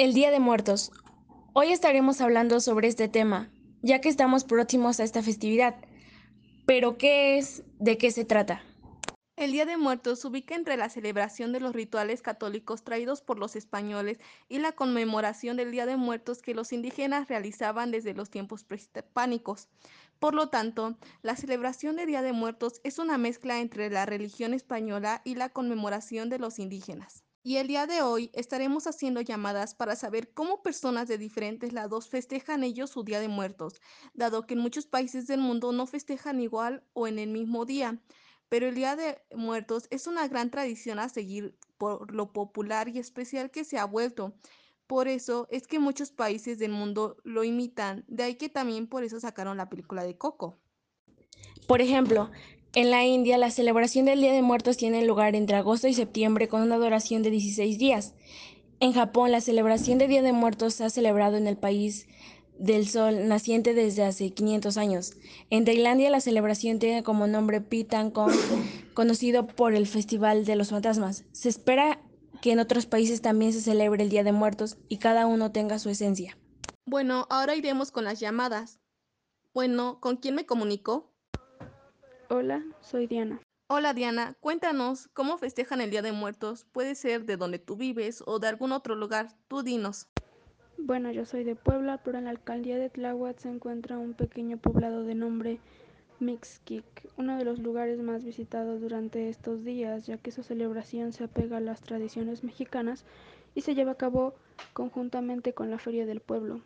El Día de Muertos. Hoy estaremos hablando sobre este tema, ya que estamos próximos a esta festividad. Pero, ¿qué es? ¿De qué se trata? El Día de Muertos se ubica entre la celebración de los rituales católicos traídos por los españoles y la conmemoración del Día de Muertos que los indígenas realizaban desde los tiempos prehispánicos. Por lo tanto, la celebración del Día de Muertos es una mezcla entre la religión española y la conmemoración de los indígenas. Y el día de hoy estaremos haciendo llamadas para saber cómo personas de diferentes lados festejan ellos su Día de Muertos, dado que en muchos países del mundo no festejan igual o en el mismo día. Pero el Día de Muertos es una gran tradición a seguir por lo popular y especial que se ha vuelto. Por eso es que muchos países del mundo lo imitan, de ahí que también por eso sacaron la película de Coco. Por ejemplo, en la India, la celebración del Día de Muertos tiene lugar entre agosto y septiembre con una duración de 16 días. En Japón, la celebración del Día de Muertos se ha celebrado en el país del sol naciente desde hace 500 años. En Tailandia, la celebración tiene como nombre Pitangkong, conocido por el Festival de los Fantasmas. Se espera que en otros países también se celebre el Día de Muertos y cada uno tenga su esencia. Bueno, ahora iremos con las llamadas. Bueno, ¿con quién me comunico? Hola, soy Diana. Hola Diana, cuéntanos cómo festejan el Día de Muertos. Puede ser de donde tú vives o de algún otro lugar. Tú dinos. Bueno, yo soy de Puebla, pero en la alcaldía de Tláhuac se encuentra un pequeño poblado de nombre Mixquic, uno de los lugares más visitados durante estos días, ya que su celebración se apega a las tradiciones mexicanas y se lleva a cabo conjuntamente con la Feria del Pueblo.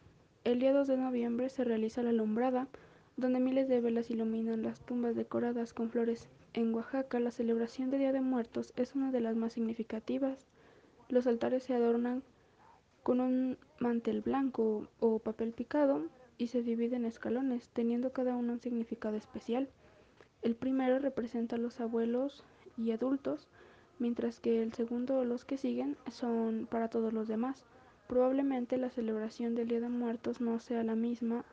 El día 2 de noviembre se realiza la alumbrada, donde miles de velas iluminan las tumbas decoradas con flores. En Oaxaca, la celebración de Día de Muertos es una de las más significativas. Los altares se adornan con un mantel blanco o papel picado y se dividen en escalones, teniendo cada uno un significado especial. El primero representa a los abuelos y adultos, mientras que el segundo o los que siguen son para todos los demás. Probablemente la celebración del Día de Muertos no sea la misma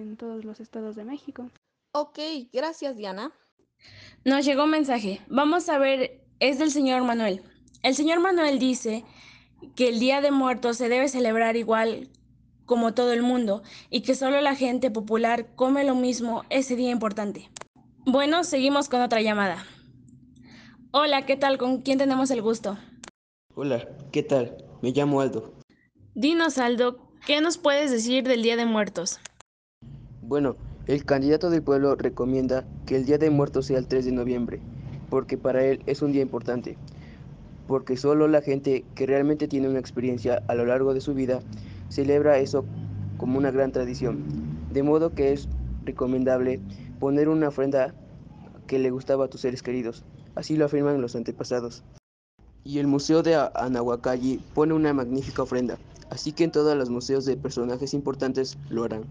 en todos los estados de México. Ok, gracias Diana. Nos llegó un mensaje. Vamos a ver, es del señor Manuel. El señor Manuel dice que el Día de Muertos se debe celebrar igual como todo el mundo y que solo la gente popular come lo mismo ese día importante. Bueno, seguimos con otra llamada. Hola, ¿qué tal? ¿Con quién tenemos el gusto? Hola, ¿qué tal? Me llamo Aldo. Dinos, Aldo, ¿qué nos puedes decir del Día de Muertos? Bueno, el candidato del pueblo recomienda que el Día de Muertos sea el 3 de noviembre, porque para él es un día importante, porque solo la gente que realmente tiene una experiencia a lo largo de su vida celebra eso como una gran tradición, de modo que es recomendable poner una ofrenda que le gustaba a tus seres queridos, así lo afirman los antepasados. Y el Museo de Anahuacalli pone una magnífica ofrenda, así que en todos los museos de personajes importantes lo harán.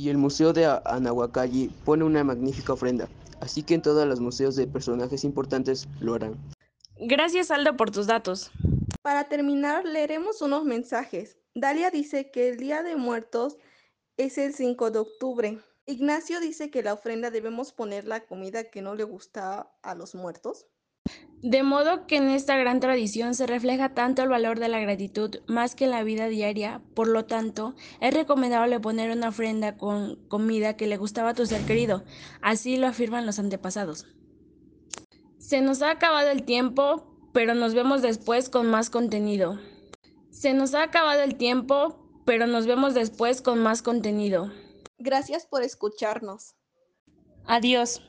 Y el Museo de Anahuacalli pone una magnífica ofrenda, así que en todos los museos de personajes importantes lo harán. Gracias Aldo por tus datos. Para terminar, leeremos unos mensajes. Dalia dice que el Día de Muertos es el 5 de octubre. Ignacio dice que la ofrenda debemos poner la comida que no le gusta a los muertos. De modo que en esta gran tradición se refleja tanto el valor de la gratitud más que en la vida diaria, por lo tanto, es recomendable poner una ofrenda con comida que le gustaba a tu ser querido, así lo afirman los antepasados. Se nos ha acabado el tiempo, pero nos vemos después con más contenido. Se nos ha acabado el tiempo, pero nos vemos después con más contenido. Gracias por escucharnos. Adiós.